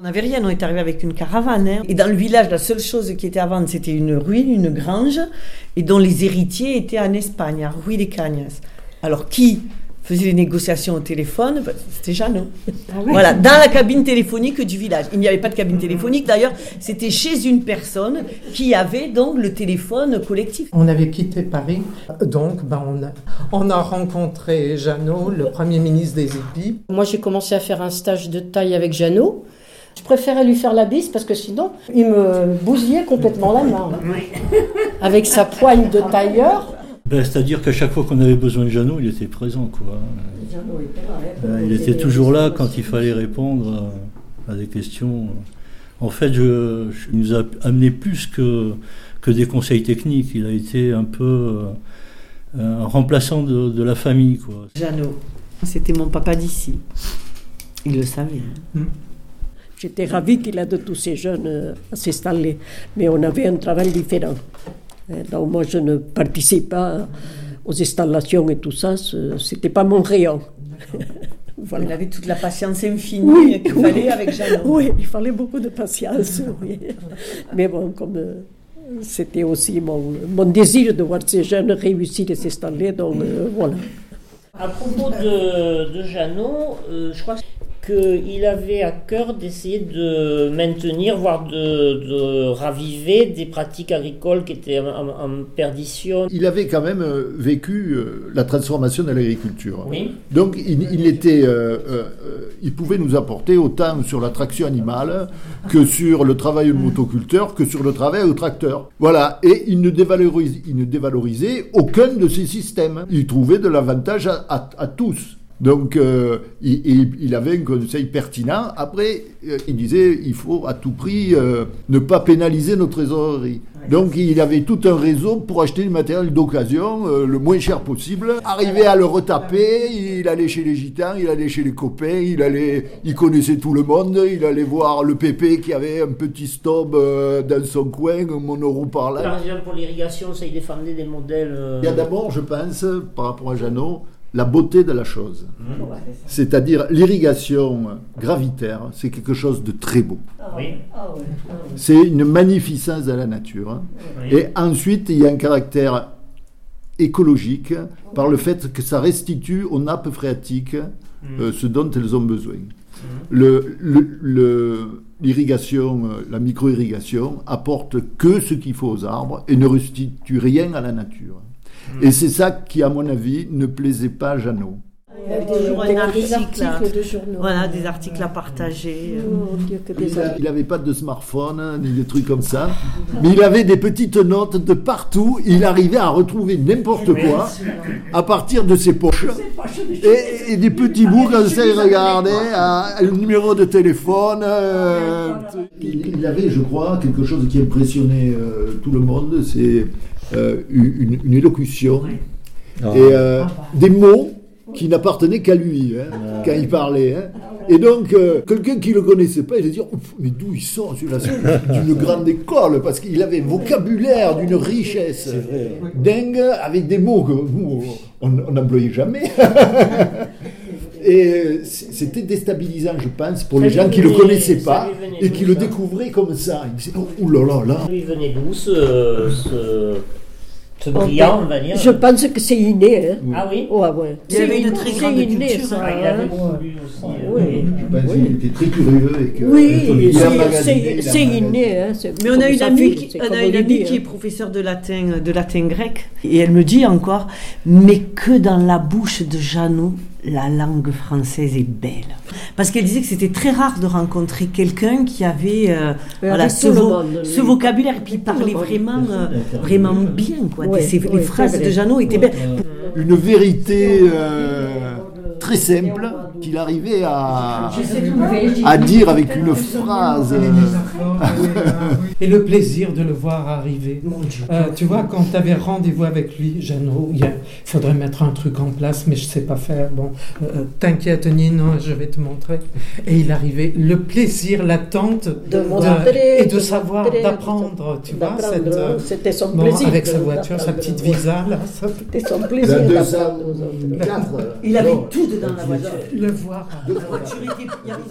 On n'avait rien, on est arrivé avec une caravane. hein. Et dans le village, la seule chose qui était à vendre, c'était une ruine, une grange, et dont les héritiers étaient en Espagne, à Ruy des Cagnas. Alors qui faisait les négociations au téléphone? Ben, C'était Jeannot. Voilà, dans la cabine téléphonique du village. Il n'y avait pas de cabine téléphonique d'ailleurs, c'était chez une personne qui avait donc le téléphone collectif. On avait quitté Paris, donc ben, on, a, on a rencontré Jeannot, le Premier ministre des Épis. Moi, j'ai commencé à faire un stage de taille avec Jeannot. Je préférais lui faire la bise parce que sinon, il me bousillait complètement la main. Avec sa poigne de tailleur. Ben, C'est-à-dire qu'à chaque fois qu'on avait besoin de Jeannot, il était présent. Quoi. Euh, Il était toujours là quand il fallait répondre à, à des questions. En fait, je, je- il nous a amené plus que, que des conseils techniques. Il a été un peu euh, un remplaçant de, de la famille. Quoi. Jeannot, c'était mon papa d'ici. Il le savait. hein. J'étais ravie qu'il aide tous ces jeunes euh, à s'installer, mais on avait un travail différent. Euh, Donc moi, je ne participe pas aux installations et tout ça, ce- c'était pas mon rayon. Il voilà. avait toute la patience infinie Oui, qu'il oui. fallait avec Jeannot. Oui, il fallait beaucoup de patience. oui. Mais bon, comme euh, c'était aussi mon, mon désir de voir ces jeunes réussir et s'installer, donc euh, voilà. À propos de, de Jeannot, euh, je crois qu'il avait à cœur d'essayer de maintenir, voire de, de raviver des pratiques agricoles qui étaient en, perdition. Il avait quand même euh, vécu euh, la transformation de l'agriculture. Oui. Donc il, il était, euh, euh, euh, il pouvait nous apporter autant sur la traction animale que sur le travail au motoculteur, que sur le travail au tracteur. Voilà. Et il ne dévalorisait, il ne dévalorisait aucun de ces systèmes. Il trouvait de l'avantage à, à- à tous. Donc euh, il, il- il avait un conseil pertinent. Après, euh, il disait il faut à tout prix euh, ne pas pénaliser nos trésoreries. Donc il avait tout un réseau pour acheter du matériel d'occasion le moins cher possible. Arrivé à le retaper, il allait chez les gitans, il allait chez les copains, il allait, il connaissait tout le monde, il allait voir le pépé qui avait un petit stop dans son coin, un monoroue par là. Par exemple, pour l'irrigation, ça, il défendait des modèles. Il y a d'abord, je pense, par rapport à Jeannot, la beauté de la chose. C'est-à-dire l'irrigation gravitaire, c'est quelque chose de très beau. Oui. C'est une magnificence de la nature. Oui. Et ensuite, il y a un caractère écologique par le fait que ça restitue aux nappes phréatiques euh, ce dont elles ont besoin. Le- le- le- L'irrigation, euh, la micro-irrigation apporte que ce qu'il faut aux arbres et ne restitue rien à la nature. Et c'est ça qui, à mon avis, ne plaisait pas à Jeannot. Il y avait toujours Des- un des article, à- articles de journaux. voilà, des articles à partager. euh. Il n'avait pas de smartphone, hein, ni des trucs comme ça. Mais il avait des petites notes de partout. Il arrivait à retrouver n'importe quoi à partir de ses poches. Et, et des petits bouts comme ça, il regardait à- le numéro de téléphone. euh, il, il avait, je crois, quelque chose qui impressionnait euh, tout le monde, c'est euh, une, une élocution. Et euh, des mots qui n'appartenaient qu'à lui hein, quand il parlait. hein. Et donc, euh, quelqu'un qui ne le connaissait pas, il allait dire Ouf, Mais d'où il sort celui-là? C'est d'une grande école, parce qu'il avait un vocabulaire d'une richesse dingue, avec des mots que nous, on n'employait jamais. Et c'était déstabilisant, je pense, pour les gens qui ne le connaissaient pas et qui le ça découvraient comme ça. Ils disaient Oh ouh là là là lui venait d'où ce, ce, ce brillant, on va dire Je pense que c'est inné. Hein. Ah oui Ouais, ouais. Il y avait une très c'est grande inné, culture, ça, Ah, Il avait hein. beaucoup lu aussi. euh, Oui. Je pense qu'il était très curieux et que Oui, il a c'est- il inné. Hein. Mais on a une amie, qui, c'est on comme a une on amie dit, qui est hein. professeure de latin, de latin grec, et elle me dit encore, mais que dans la bouche de Jeannot, la langue française est belle. Parce qu'elle disait que c'était très rare de rencontrer quelqu'un qui avait euh, voilà, avec ce, vo- monde, vocabulaire, et puis il parlait vraiment, euh, vraiment bien. Quoi. Ouais, les phrases vrai. de Jeannot étaient belles. une vérité euh, très simple qu'il arrivait à, à dire avec une phrase. euh, Et le plaisir de le voir arriver. Euh, tu vois, quand tu avais rendez-vous avec lui, Jeannot, il faudrait mettre un truc en place, mais je sais pas faire. Bon, euh, t'inquiète, Nino, je vais te montrer. Et il arrivait, le plaisir, l'attente De montrer, et de de savoir, d'apprendre, tu vois, euh, C'était son bon, plaisir. avec sa de- voiture, sa petite visa, là, C'était son la plaisir d'apprendre aux autres. 204. Il avait tout dedans la voiture. le voir. La voiture était- il y avait-